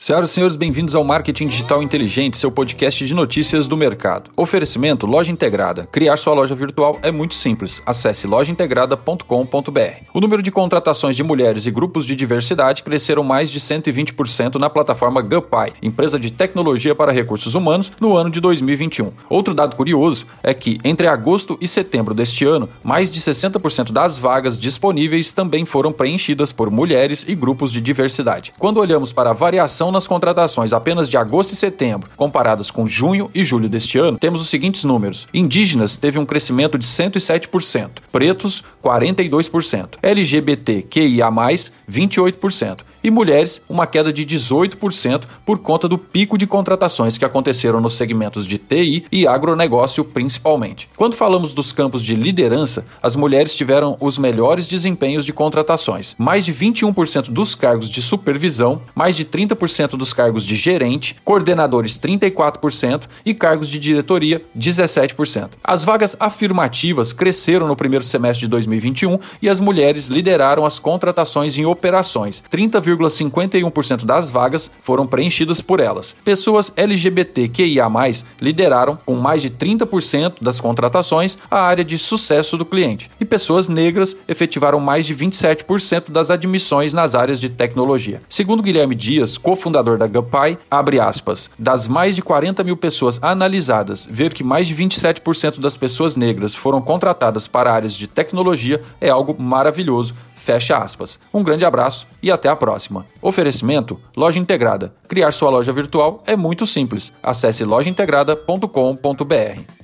Senhoras e senhores, bem-vindos ao Marketing Digital Inteligente, seu podcast de notícias do mercado. Oferecimento Loja Integrada. Criar sua loja virtual é muito simples. Acesse lojaintegrada.com.br. O número de contratações de mulheres e grupos de diversidade cresceram mais de 120% na plataforma GupPy, empresa de tecnologia para recursos humanos, no ano de 2021. Outro dado curioso é que, entre agosto e setembro deste ano, mais de 60% das vagas disponíveis também foram preenchidas por mulheres e grupos de diversidade. Quando olhamos para a variação nas contratações apenas de agosto e setembro, comparados com junho e julho deste ano, temos os seguintes números: indígenas teve um crescimento de 107%, pretos 42%, LGBTQIA+, 28%, e mulheres, uma queda de 18% por conta do pico de contratações que aconteceram nos segmentos de TI e agronegócio principalmente. Quando falamos dos campos de liderança, as mulheres tiveram os melhores desempenhos de contratações. Mais de 21% dos cargos de supervisão, mais de 30% dos cargos de gerente, coordenadores 34% e cargos de diretoria 17%. As vagas afirmativas cresceram no primeiro semestre de 2021 e as mulheres lideraram as contratações em operações, 30, 0,51% das vagas foram preenchidas por elas. Pessoas LGBTQIA+, lideraram com mais de 30% das contratações a área de sucesso do cliente, e pessoas negras efetivaram mais de 27% das admissões nas áreas de tecnologia. Segundo Guilherme Dias, cofundador da GupPy, abre aspas, das mais de 40 mil pessoas analisadas, ver que mais de 27% das pessoas negras foram contratadas para áreas de tecnologia é algo maravilhoso, Fecha aspas. Um grande abraço e até a próxima. Oferecimento: Loja Integrada. Criar sua loja virtual é muito simples. Acesse lojaintegrada.com.br.